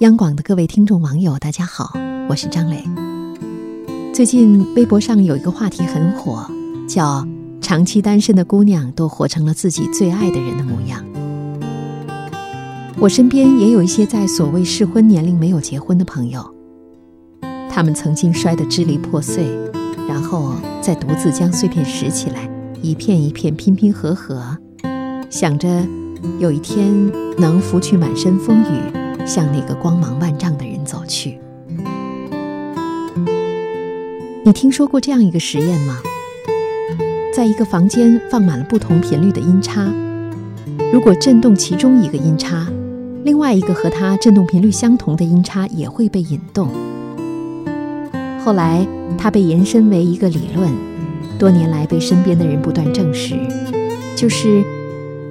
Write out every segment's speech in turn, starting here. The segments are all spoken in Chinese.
央广的各位听众网友，大家好，我是张磊。最近微博上有一个话题很火，叫“长期单身的姑娘都活成了自己最爱的人的模样”。我身边也有一些在所谓适婚年龄没有结婚的朋友，他们曾经摔得支离破碎，然后再独自将碎片拾起来，一片一片拼拼合合，想着有一天能拂去满身风雨。向那个光芒万丈的人走去。你听说过这样一个实验吗？在一个房间放满了不同频率的音叉，如果震动其中一个音叉，另外一个和它振动频率相同的音叉也会被引动。后来，它被延伸为一个理论，多年来被身边的人不断证实，就是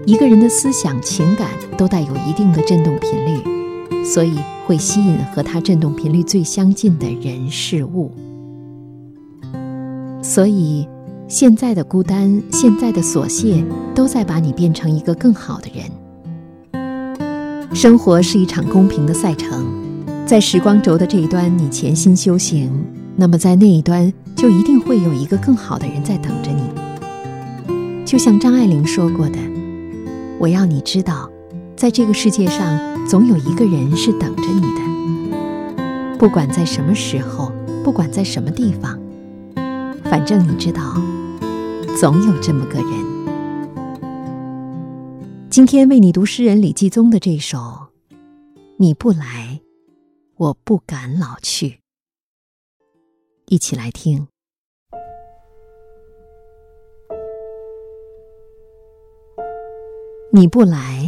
一个人的思想、情感都带有一定的振动频率。所以会吸引和它振动频率最相近的人事物。所以，现在的孤单，现在的琐屑，都在把你变成一个更好的人。生活是一场公平的赛程，在时光轴的这一端，你潜心修行，那么在那一端，就一定会有一个更好的人在等着你。就像张爱玲说过的：“我要你知道。”在这个世界上，总有一个人是等着你的。不管在什么时候，不管在什么地方，反正你知道，总有这么个人。今天为你读诗人李继宗的这首《你不来，我不敢老去》，一起来听。你不来。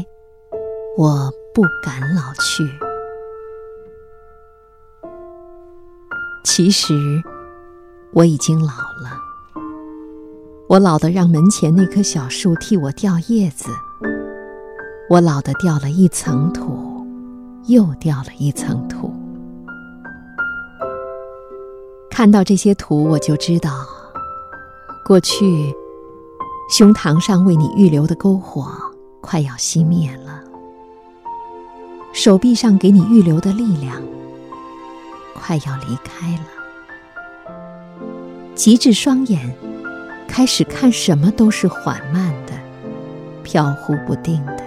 我不敢老去。其实我已经老了，我老的让门前那棵小树替我掉叶子，我老的掉了一层土，又掉了一层土。看到这些土，我就知道，过去胸膛上为你预留的篝火快要熄灭了。手臂上给你预留的力量，快要离开了。极致双眼，开始看什么都是缓慢的、飘忽不定的。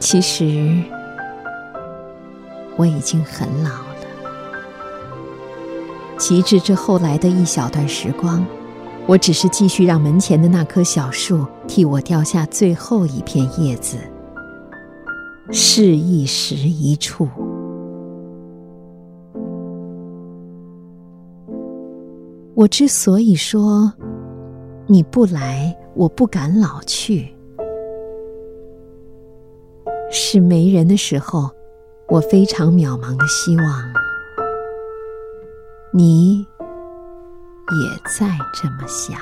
其实，我已经很老了。极致这后来的一小段时光。我只是继续让门前的那棵小树替我掉下最后一片叶子，是一时一处。我之所以说你不来，我不敢老去，是没人的时候，我非常渺茫的希望你。也在这么想。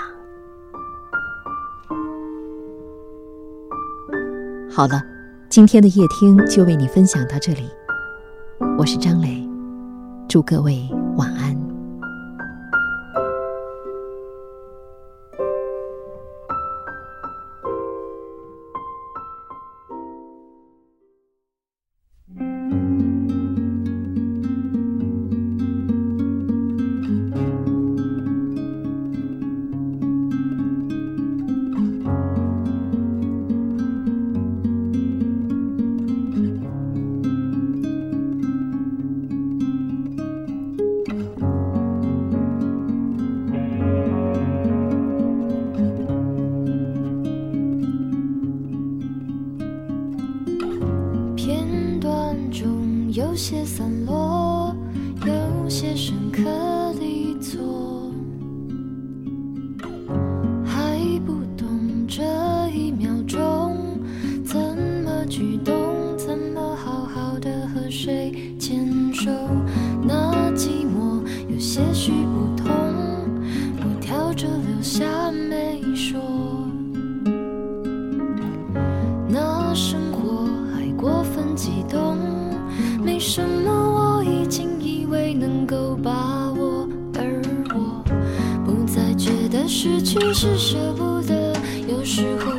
好了，今天的夜听就为你分享到这里。我是张磊，祝各位晚安。中有些散落，有些深刻离错，还不懂这一秒钟怎么举动，怎么好好的和谁牵手。那寂寞有些许不同，我挑着留下什么，我已经以为能够把握，而我不再觉得失去是舍不得。有时候